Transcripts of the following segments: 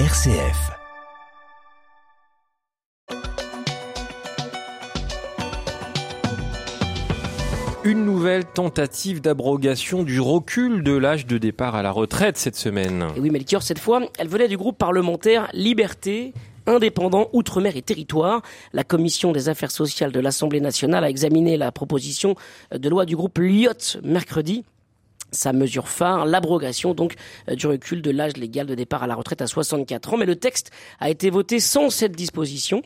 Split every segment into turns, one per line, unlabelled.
RCF. Une nouvelle tentative d'abrogation du recul de l'âge de départ à la retraite cette semaine.
Et oui, Melchior, cette fois, elle venait du groupe parlementaire Liberté, indépendant Outre-mer et Territoire. La commission des affaires sociales de l'Assemblée nationale a examiné la proposition de loi du groupe Lyot mercredi sa mesure phare, l'abrogation donc du recul de l'âge légal de départ à la retraite à 64 ans. Mais le texte a été voté sans cette disposition.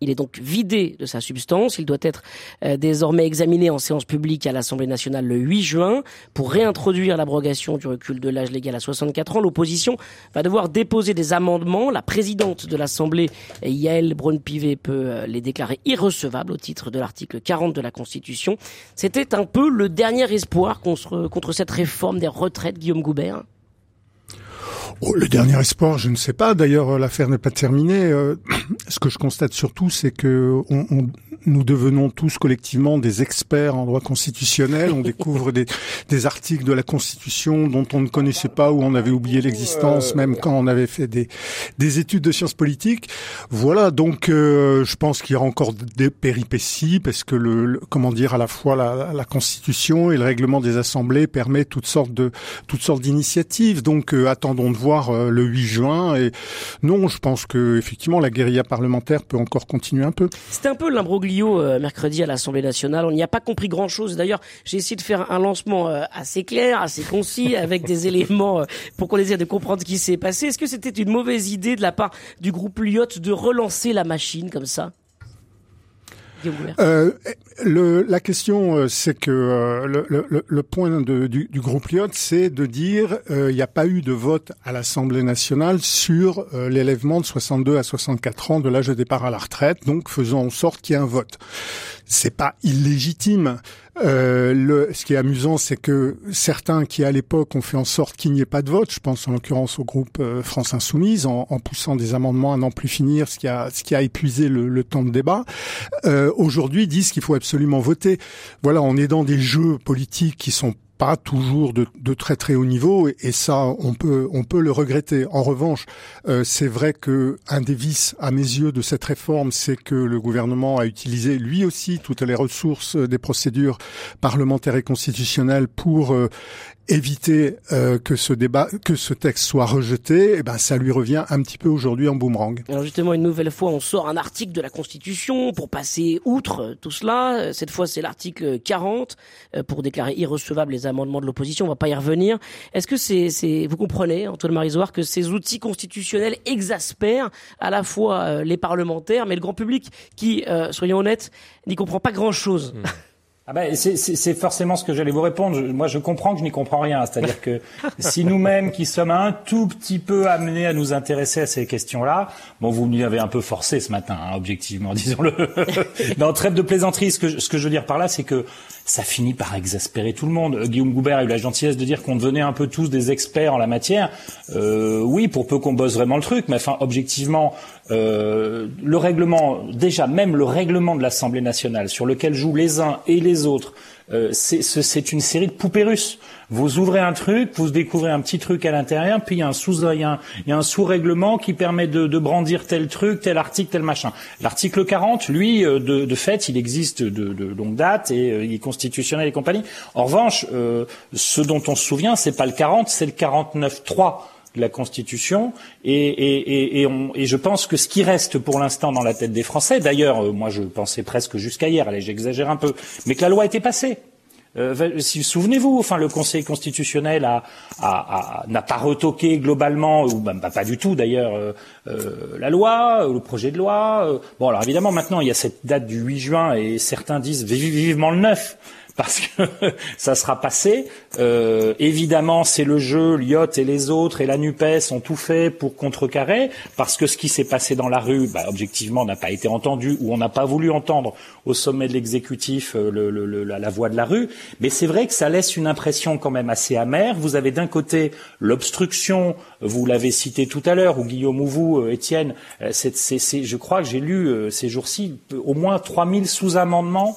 Il est donc vidé de sa substance. Il doit être euh, désormais examiné en séance publique à l'Assemblée nationale le 8 juin pour réintroduire l'abrogation du recul de l'âge légal à 64 ans. L'opposition va devoir déposer des amendements. La présidente de l'Assemblée, Yael Braun-Pivet, peut euh, les déclarer irrecevables au titre de l'article 40 de la Constitution. C'était un peu le dernier espoir contre, contre cette réforme des retraites, Guillaume Goubert.
Oh, le dernier espoir, je ne sais pas. D'ailleurs, euh, l'affaire n'est pas terminée. Euh, ce que je constate surtout, c'est que on, on, nous devenons tous collectivement des experts en droit constitutionnel. On découvre des, des, articles de la Constitution dont on ne connaissait pas ou on avait oublié l'existence, même quand on avait fait des, des études de sciences politiques. Voilà. Donc, euh, je pense qu'il y aura encore des péripéties parce que le, comment dire, à la fois la, la, Constitution et le règlement des assemblées permet toutes sortes de toutes sortes d'initiatives. Donc, euh, attendons de voir euh, le 8 juin. Et non, je pense que effectivement la guérilla parlementaire peut encore continuer un peu.
C'était un peu l'imbroglio euh, mercredi à l'Assemblée nationale. On n'y a pas compris grand-chose. D'ailleurs, j'ai essayé de faire un lancement euh, assez clair, assez concis, avec des éléments pour qu'on ait de comprendre ce qui s'est passé. Est-ce que c'était une mauvaise idée de la part du groupe Lyot de relancer la machine comme ça?
Euh, le, la question, euh, c'est que euh, le, le, le, point de, du, du, groupe Lyot, c'est de dire il n'y a pas eu de vote à l'Assemblée nationale sur l'élèvement de 62 à 64 ans de l'âge de départ à la retraite, donc faisons en sorte qu'il y ait un vote. C'est pas illégitime. Euh, le, ce qui est amusant, c'est que certains qui à l'époque ont fait en sorte qu'il n'y ait pas de vote, je pense en l'occurrence au groupe euh, France Insoumise, en, en, poussant des amendements à n'en plus finir, ce qui a, ce qui a épuisé le, le temps de débat, euh, aujourd'hui disent qu'il faut absolument voter. Voilà, on est dans des jeux politiques qui sont pas toujours de, de, très très haut niveau et, ça on peut on peut le regretter. En revanche, euh, c'est vrai que un des vices à mes yeux de cette réforme, c'est que le gouvernement a utilisé lui aussi toutes les ressources des procédures parlementaires et constitutionnelles pour euh, éviter euh, que ce débat, que ce texte soit rejeté, et eh ben ça lui revient un petit peu aujourd'hui en boomerang.
Alors justement, une nouvelle fois, on sort un article de la Constitution pour passer outre tout cela. Cette fois, c'est l'article 40 euh, pour déclarer irrecevables les amendements de l'opposition. On va pas y revenir. Est-ce que c'est, c'est, vous comprenez, Antoine Marisoire, que ces outils constitutionnels exaspèrent à la fois euh, les parlementaires, mais le grand public qui, soyons honnêtes, n'y comprend pas grand-chose. Mmh.
Ah ben, c'est forcément ce que j'allais vous répondre. moi, je comprends que je n'y comprends rien. C'est-à-dire que si nous-mêmes, qui sommes un tout petit peu amenés à nous intéresser à ces questions-là, bon, vous m'y avez un peu forcé ce matin, hein, objectivement, disons-le. Dans trêve de plaisanterie, ce que, ce que je veux dire par là, c'est que ça finit par exaspérer tout le monde. Euh, Guillaume Goubert a eu la gentillesse de dire qu'on devenait un peu tous des experts en la matière. Euh, oui, pour peu qu'on bosse vraiment le truc, mais enfin, objectivement, euh, le règlement, déjà même le règlement de l'Assemblée nationale, sur lequel jouent les uns et les autres, euh, c'est une série de poupées russes. Vous ouvrez un truc, vous découvrez un petit truc à l'intérieur, puis il y a un sous, il y a un, sous-règlement qui permet de, de, brandir tel truc, tel article, tel machin. L'article 40, lui, euh, de, de, fait, il existe de, de longue date et euh, il constitutionnel et compagnie. En revanche, euh, ce dont on se souvient, c'est pas le 40, c'est le 49.3 de la Constitution et, et, et, on, et, je pense que ce qui reste pour l'instant dans la tête des Français, d'ailleurs, euh, moi je pensais presque jusqu'à hier, allez j'exagère un peu, mais que la loi était passée. Euh, si, souvenez-vous, enfin le Conseil constitutionnel a, a, a, n'a pas retoqué globalement, ou même pas, du tout d'ailleurs, euh, euh, la loi, le projet de loi. bon alors évidemment maintenant il y a cette date du 8 juin et certains disent vivement le 9 parce que ça sera passé. Euh, évidemment, c'est le jeu, Lyot et les autres et la Nupes ont tout fait pour contrecarrer, parce que ce qui s'est passé dans la rue, bah, objectivement, n'a pas été entendu ou on n'a pas voulu entendre au sommet de l'exécutif euh, la, voix de la rue. Mais c'est vrai que ça laisse une impression quand même assez amère. Vous avez d'un côté l'obstruction, vous l'avez cité tout à l'heure, ou Guillaume ou vous, euh, Étienne. Euh, c'est, je crois que j'ai lu ces jours-ci au moins 3000 sous-amendements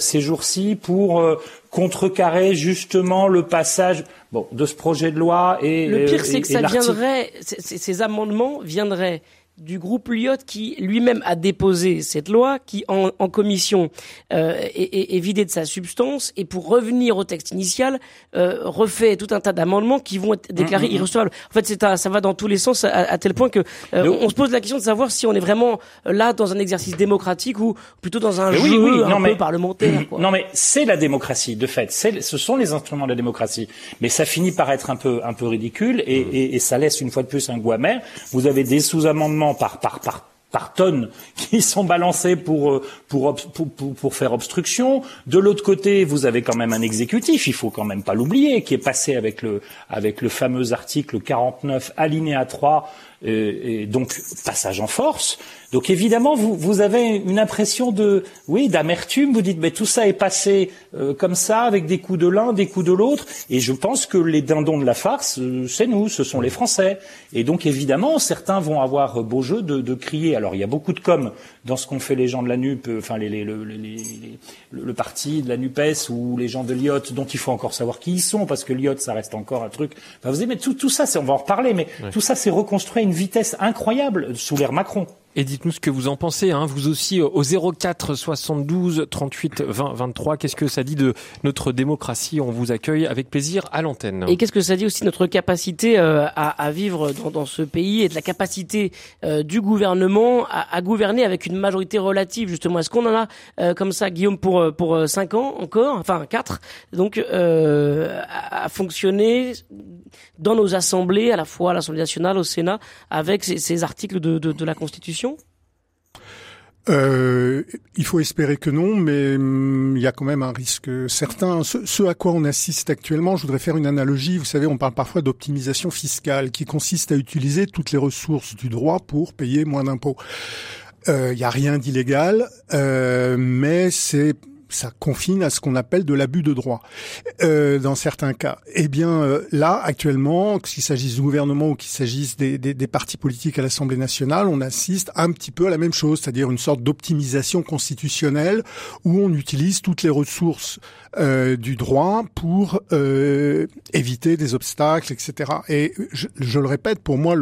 ces jours-ci pour contrecarrer justement le passage bon, de ce projet de loi et
le pire c'est que ça viendrait ces amendements viendraient du groupe Lyot qui lui-même a déposé cette loi, qui en, commission euh, est, est, vidé de sa substance et pour revenir au texte initial euh, refait tout un tas d'amendements qui vont être déclarés mmh, mmh, mmh. irrecevables. En fait, c'est ça va dans tous les sens à, tel point que euh, on, se pose la question de savoir si on est vraiment là dans un exercice démocratique ou plutôt dans un jeu un peu parlementaire. Quoi.
Non, mais c'est la démocratie de fait. Ce sont les instruments de la démocratie, mais ça finit par être un peu un peu ridicule et, et, et ça laisse une fois de plus un goût amer. Vous avez des sous-amendements par, par, par, par tonnes qui sont balancés pour, euh, pour, pour, pour, faire obstruction. De l'autre côté, vous avez quand même un exécutif, il faut quand même pas l'oublier, qui est passé avec le, avec le fameux article 49 alinéa 3 et, donc passage en force. Donc évidemment, vous, vous avez une impression de, oui, d'amertume. Vous dites, mais tout ça est passé euh, comme ça, avec des coups de l'un, des coups de l'autre. Et je pense que les dindons de la farce, euh, c'est nous, ce sont les Français. Et donc évidemment, certains vont avoir beau jeu de, de crier. Alors il y a beaucoup de com dans ce qu'ont fait les gens de la NUP, euh, enfin les, les, le, le, parti de la NUPES ou les gens de l'IOT, dont il faut encore savoir qui ils sont, parce que l'IOT, ça reste encore un truc. Enfin, vous mais tout, tout ça, on va en reparler, mais tout ça, c'est reconstruit une vitesse incroyable sous l'ère Macron.
Et dites-nous ce que vous en pensez, hein, vous aussi, au 04 72 38 20 23. Qu'est-ce que ça dit de notre démocratie? On vous accueille avec plaisir à l'antenne.
Et qu'est-ce que ça dit aussi de notre capacité euh, à, à, vivre dans, ce pays et de la capacité euh, du gouvernement à, à, gouverner avec une majorité relative, justement Est-ce qu'on en a euh, comme ça, Guillaume, pour pour cinq ans encore, enfin quatre, donc à, fonctionner dans nos assemblées, à la fois à l'Assemblée nationale, au Sénat, avec ces, articles de, de la Constitution
euh, il faut espérer que non, mais hum, il y a quand même un risque certain. Ce, à quoi on assiste actuellement, je voudrais faire une analogie. Vous savez, on parle parfois d'optimisation fiscale, qui consiste à utiliser toutes les ressources du droit pour payer moins d'impôts. Il euh, n'y a rien d'illégal, euh, mais c'est ça confine à ce qu'on appelle de l'abus de droit euh, dans certains cas. Eh bien euh, là, actuellement, qu'il s'agisse du gouvernement ou qu'il s'agisse des, des, des, partis politiques à l'Assemblée nationale, on assiste un petit peu à la même chose, c'est-à-dire une sorte d'optimisation constitutionnelle où on utilise toutes les ressources euh, du droit pour euh, éviter des obstacles, etc. Et je, je le répète, pour moi,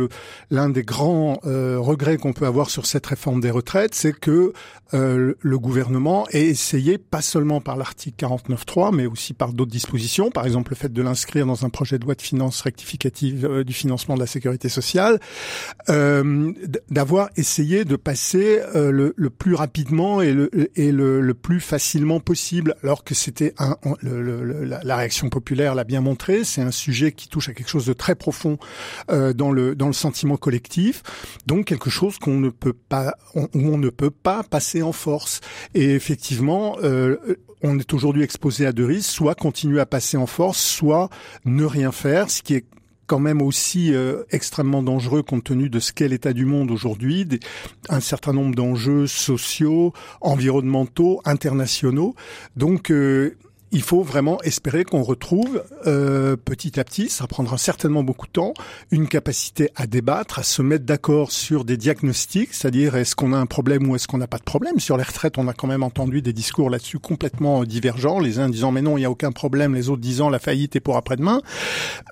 l'un des grands euh, regrets qu'on peut avoir sur cette réforme des retraites, c'est que le gouvernement ait essayé seulement par l'article 49.3, mais aussi par d'autres dispositions, par exemple le fait de l'inscrire dans un projet de loi de finances rectificative euh, du financement de la sécurité sociale, euh, d'avoir essayé de passer euh, le, le, plus rapidement et le, et le, le plus facilement possible, alors que c'était un, le, la, la, réaction populaire l'a bien montré, c'est un sujet qui touche à quelque chose de très profond euh, dans le dans le sentiment collectif, donc quelque chose qu'on ne peut pas, on, où on ne peut pas passer en force. Et effectivement. Euh, euh, on est aujourd'hui exposé à deux risques, soit continuer à passer en force, soit ne rien faire, ce qui est quand même aussi euh, extrêmement dangereux compte tenu de ce qu'est l'état du monde aujourd'hui, un certain nombre d'enjeux sociaux, environnementaux, internationaux. Donc euh, il faut vraiment espérer qu'on retrouve euh, petit à petit, ça prendra certainement beaucoup de temps, une capacité à débattre, à se mettre d'accord sur des diagnostics, c'est-à-dire est-ce qu'on a un problème ou est-ce qu'on n'a pas de problème. Sur les retraites, on a quand même entendu des discours là-dessus complètement divergents, les uns disant mais non, il n'y a aucun problème, les autres disant la faillite est pour après-demain.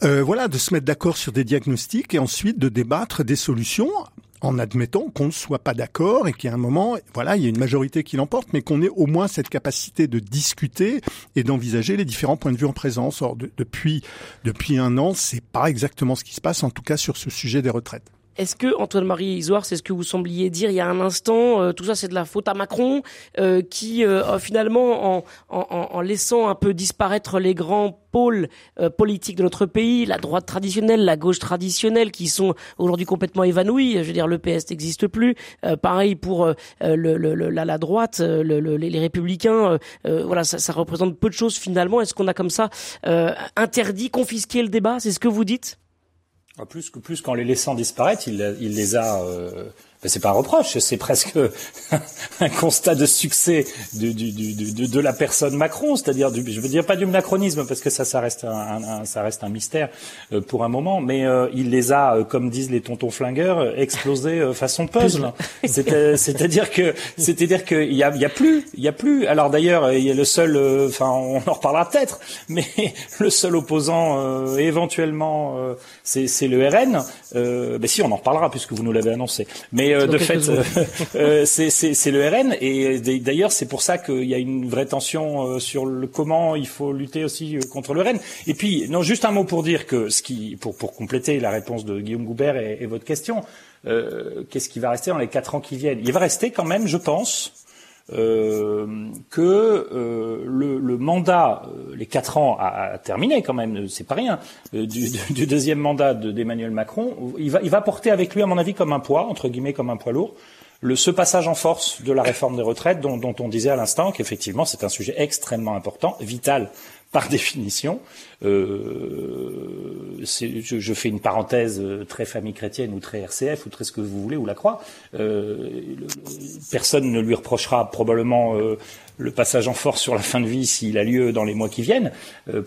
Euh, voilà, de se mettre d'accord sur des diagnostics et ensuite de débattre des solutions en admettant qu'on ne soit pas d'accord et a un moment, voilà, il y a une majorité qui l'emporte, mais qu'on ait au moins cette capacité de discuter et d'envisager les différents points de vue en présence. Or, depuis depuis un an, c'est pas exactement ce qui se passe, en tout cas sur ce sujet des retraites.
Est-ce que Antoine-Marie Isoire, c'est ce que vous sembliez dire il y a un instant, euh, tout ça c'est de la faute à Macron, euh, qui euh, finalement, en, en, laissant un peu disparaître les grands pôles politiques de notre pays, la droite traditionnelle, la gauche traditionnelle, qui sont aujourd'hui complètement évanouis. Je veux dire, le PS n'existe plus. pareil pour la, droite, les républicains. voilà, ça, ça, représente peu de choses finalement. Est-ce qu'on a comme ça interdit, confisqué le débat? C'est ce que vous dites?
Plus que plus qu'en les laissant disparaître, il, il les a. Euh, c'est pas un reproche, c'est presque un constat de succès de, de, de, la personne Macron, c'est-à-dire du, je veux dire pas du macronisme parce que ça, ça reste un, ça reste un mystère euh, pour un moment, mais euh, il les a, euh, comme disent les tontons flingueurs, explosés façon puzzle. C'est-à-dire que, c'est-à-dire qu'il y a, y a plus, il y a plus. Alors d'ailleurs, il y a le seul, enfin, on en reparlera peut-être, mais le seul opposant éventuellement, c'est le RN. Euh, ben si, on en reparlera puisque vous nous l'avez annoncé. Mais euh, de fait, euh, euh, c'est le RN et d'ailleurs c'est pour ça qu'il y a une vraie tension sur le comment il faut lutter aussi contre le RN. Et puis non, juste un mot pour dire que ce qui, pour pour compléter la réponse de Guillaume Goubert et, et votre question, qu'est-ce qui va rester dans les quatre ans qui viennent? Il va rester quand même, je pense. Euh, que euh, le, mandat, les quatre ans a, a, terminé quand même, c'est pas rien, du, deuxième mandat d'Emmanuel Macron, il va, il va porter avec lui, à mon avis, comme un poids, entre guillemets, comme un poids lourd, le, ce passage en force de la réforme des retraites dont, dont on disait à l'instant qu'effectivement c'est un sujet extrêmement important, vital par définition. Euh, je, fais une parenthèse euh, très famille chrétienne ou très RCF ou très ce que vous voulez ou la croix. Euh, personne ne lui reprochera probablement euh, le passage en force sur la fin de vie s'il a lieu dans les mois qui viennent,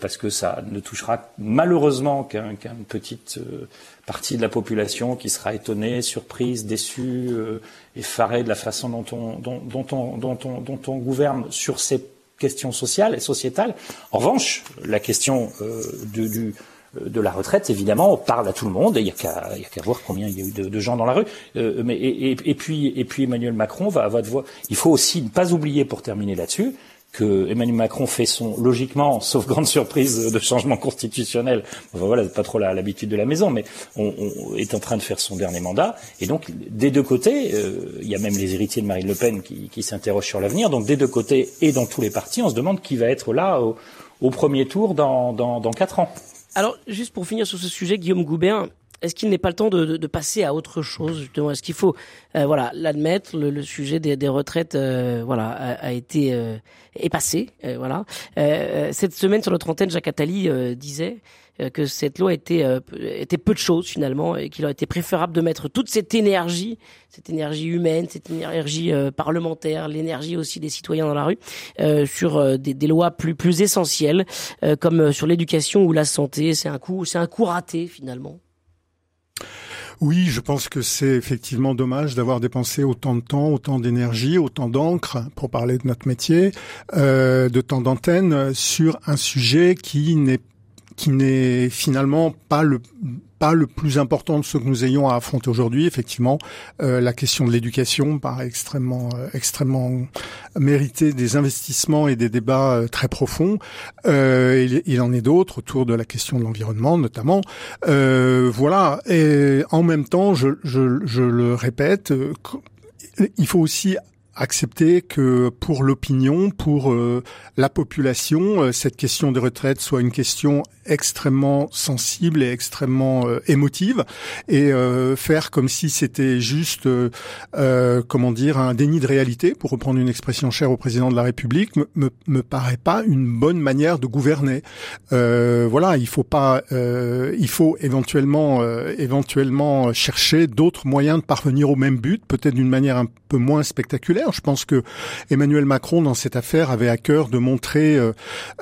parce que ça ne touchera malheureusement qu'une petite partie de la population qui sera étonnée, surprise, déçue, effarée de la façon dont on, dont, dont on, dont on, dont on gouverne sur ces question sociale et sociétale. En revanche, la question euh, de, du, euh, de la retraite, évidemment, parle à tout le monde. Il n'y a qu'à voir combien il y a eu de, gens dans la rue. Euh, mais et, et, puis et puis Emmanuel Macron va, va devoir. Il faut aussi ne pas oublier, pour terminer là-dessus, que Emmanuel Macron fait son logiquement, sauf grande surprise de changement constitutionnel, enfin voilà, pas trop l'habitude de la maison, mais on, est en train de faire son dernier mandat, et donc des deux côtés, euh, il y a même les héritiers de Marine Le Pen qui, s'interrogent sur l'avenir, donc des deux côtés et dans tous les partis, on se demande qui va être là au, au premier tour dans, dans, dans quatre ans.
Alors, juste pour finir sur ce sujet, Guillaume Goubert, est-ce qu'il n'est pas le temps de, de, de, passer à autre chose justement? Est-ce qu'il faut, euh, voilà, l'admettre Le, le, sujet des, des retraites, euh, voilà, a, a été euh, est passé, euh, voilà. cette semaine sur notre antenne, Jacques Attali disait que cette loi était était peu de choses finalement et qu'il aurait été préférable de mettre toute cette énergie, cette énergie humaine, cette énergie parlementaire, l'énergie aussi des citoyens dans la rue, sur des, des, lois plus plus essentielles comme sur l'éducation ou la santé. C'est un coup, c'est un coup raté finalement.
Oui, je pense que c'est effectivement dommage d'avoir dépensé autant de temps, autant d'énergie, autant d'encre, pour parler de notre métier, euh, de temps d'antenne sur un sujet qui n'est qui n'est finalement pas le pas le plus important de ce que nous ayons à affronter aujourd'hui. Effectivement, euh, la question de l'éducation paraît extrêmement, euh, extrêmement mériter des investissements et des débats euh, très profonds. Euh, il, il, en est d'autres autour de la question de l'environnement, notamment. Voilà. Et en même temps, je, je, je le répète, il faut aussi accepter que pour l'opinion, pour euh, la population, euh, cette question des retraites soit une question extrêmement sensible et extrêmement euh, émotive, et faire comme si c'était juste, comment dire, un déni de réalité, pour reprendre une expression chère au président de la République, me, me, me paraît pas une bonne manière de gouverner. voilà, il faut pas, il faut éventuellement, éventuellement chercher d'autres moyens de parvenir au même but, peut-être d'une manière un peu moins spectaculaire je pense que Emmanuel Macron, dans cette affaire, avait à cœur de montrer euh,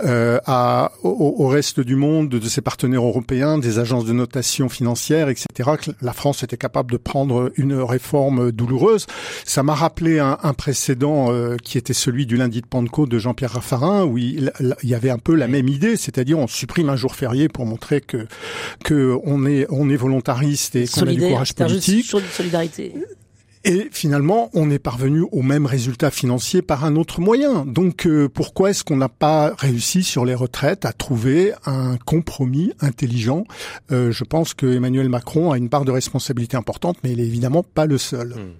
euh, à, au, reste du monde, de ses partenaires européens, des agences de notation financière, etc., que la France était capable de prendre une réforme douloureuse. Ça m'a rappelé un, un précédent euh, qui était celui du lundi de Pentecôte de Jean-Pierre Raffarin, où il, il, y avait un peu la même idée, c'est-à-dire on supprime un jour férié pour montrer que que on est on est volontariste et qu'on a du courage politique.
solidarité.
Et finalement, on est parvenu au même résultat financier par un autre moyen. Donc euh, pourquoi est-ce qu'on n'a pas réussi sur les retraites à trouver un compromis intelligent? Euh, Je pense que Emmanuel Macron a une part de responsabilité importante, mais il est évidemment pas le seul. Hmm.